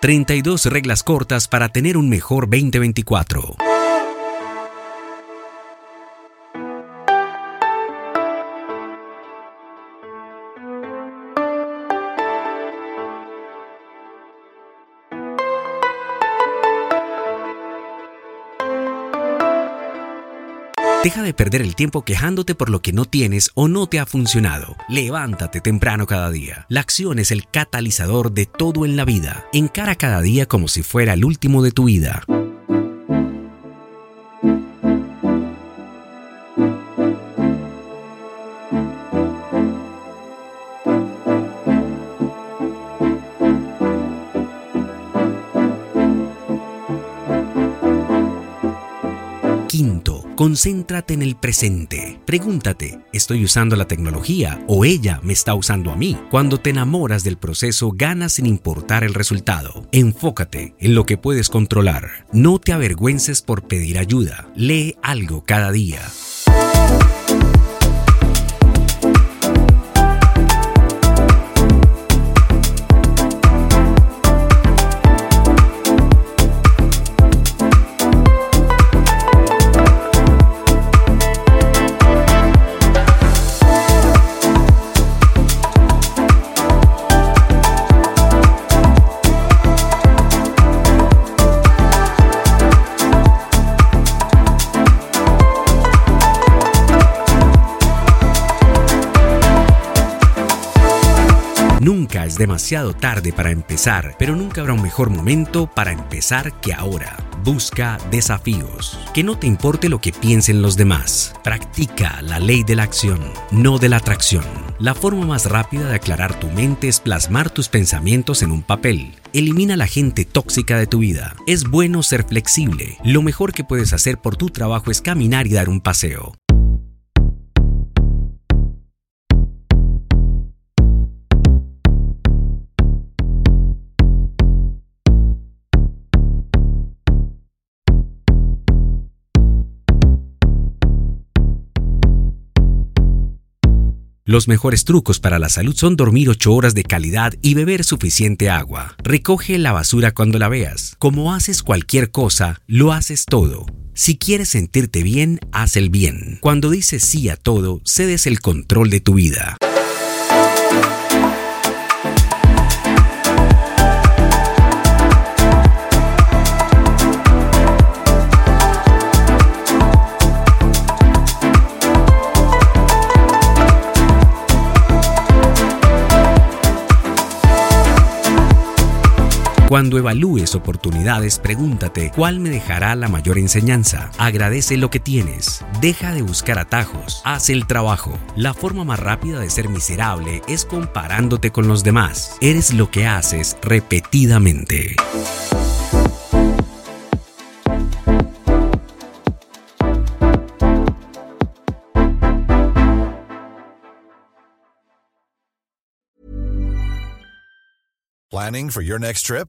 32 reglas cortas para tener un mejor 2024. Deja de perder el tiempo quejándote por lo que no tienes o no te ha funcionado. Levántate temprano cada día. La acción es el catalizador de todo en la vida. Encara cada día como si fuera el último de tu vida. Concéntrate en el presente. Pregúntate, ¿estoy usando la tecnología o ella me está usando a mí? Cuando te enamoras del proceso, ganas sin importar el resultado. Enfócate en lo que puedes controlar. No te avergüences por pedir ayuda. Lee algo cada día. Es demasiado tarde para empezar, pero nunca habrá un mejor momento para empezar que ahora. Busca desafíos. Que no te importe lo que piensen los demás. Practica la ley de la acción, no de la atracción. La forma más rápida de aclarar tu mente es plasmar tus pensamientos en un papel. Elimina la gente tóxica de tu vida. Es bueno ser flexible. Lo mejor que puedes hacer por tu trabajo es caminar y dar un paseo. Los mejores trucos para la salud son dormir 8 horas de calidad y beber suficiente agua. Recoge la basura cuando la veas. Como haces cualquier cosa, lo haces todo. Si quieres sentirte bien, haz el bien. Cuando dices sí a todo, cedes el control de tu vida. Cuando evalúes oportunidades, pregúntate cuál me dejará la mayor enseñanza. Agradece lo que tienes. Deja de buscar atajos. Haz el trabajo. La forma más rápida de ser miserable es comparándote con los demás. Eres lo que haces repetidamente. Planning for your next trip?